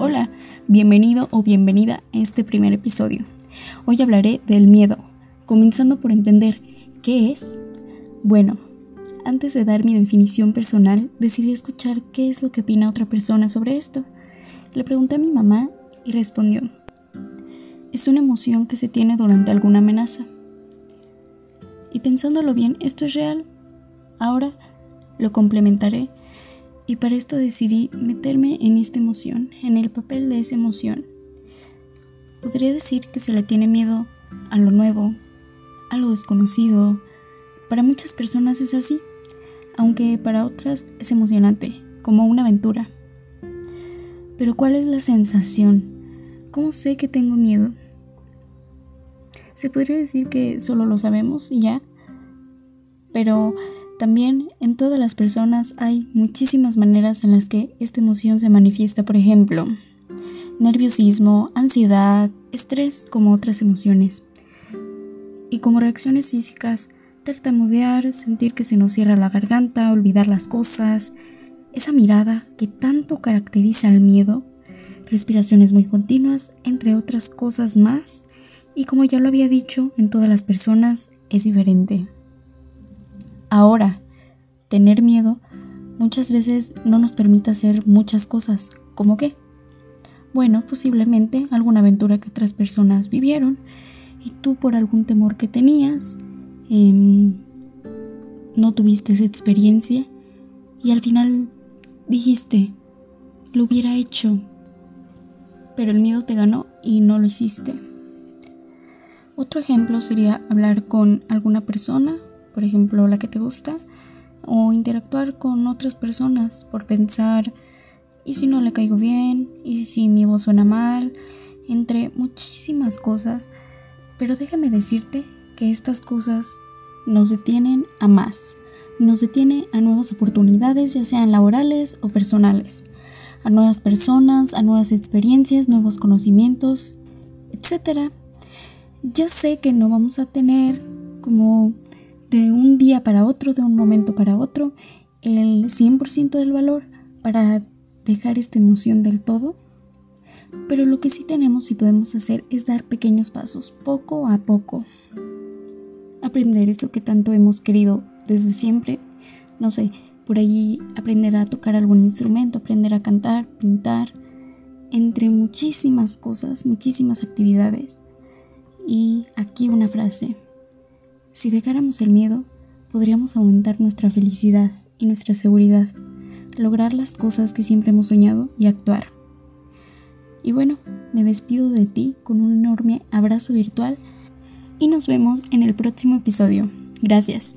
Hola, bienvenido o bienvenida a este primer episodio. Hoy hablaré del miedo, comenzando por entender qué es. Bueno, antes de dar mi definición personal, decidí escuchar qué es lo que opina otra persona sobre esto. Le pregunté a mi mamá y respondió, es una emoción que se tiene durante alguna amenaza. Y pensándolo bien, esto es real. Ahora lo complementaré y para esto decidí meterme en esta emoción, en el papel de esa emoción. Podría decir que se le tiene miedo a lo nuevo, a lo desconocido. Para muchas personas es así, aunque para otras es emocionante, como una aventura. Pero ¿cuál es la sensación? ¿Cómo sé que tengo miedo? Se podría decir que solo lo sabemos y ya, pero también en todas las personas hay muchísimas maneras en las que esta emoción se manifiesta, por ejemplo, nerviosismo, ansiedad, estrés como otras emociones. Y como reacciones físicas, tartamudear, sentir que se nos cierra la garganta, olvidar las cosas, esa mirada que tanto caracteriza al miedo, respiraciones muy continuas, entre otras cosas más, y como ya lo había dicho, en todas las personas es diferente. Ahora, tener miedo muchas veces no nos permite hacer muchas cosas. ¿Como qué? Bueno, posiblemente alguna aventura que otras personas vivieron y tú por algún temor que tenías em, no tuviste esa experiencia y al final dijiste, lo hubiera hecho, pero el miedo te ganó y no lo hiciste. Otro ejemplo sería hablar con alguna persona por ejemplo, la que te gusta, o interactuar con otras personas por pensar, ¿y si no le caigo bien? ¿Y si mi voz suena mal? Entre muchísimas cosas, pero déjame decirte que estas cosas nos detienen a más, nos detiene a nuevas oportunidades, ya sean laborales o personales, a nuevas personas, a nuevas experiencias, nuevos conocimientos, etc. Ya sé que no vamos a tener como de un día para otro, de un momento para otro, el 100% del valor para dejar esta emoción del todo. Pero lo que sí tenemos y podemos hacer es dar pequeños pasos, poco a poco. Aprender eso que tanto hemos querido desde siempre. No sé, por allí aprender a tocar algún instrumento, aprender a cantar, pintar, entre muchísimas cosas, muchísimas actividades. Y aquí una frase. Si dejáramos el miedo, podríamos aumentar nuestra felicidad y nuestra seguridad, lograr las cosas que siempre hemos soñado y actuar. Y bueno, me despido de ti con un enorme abrazo virtual y nos vemos en el próximo episodio. Gracias.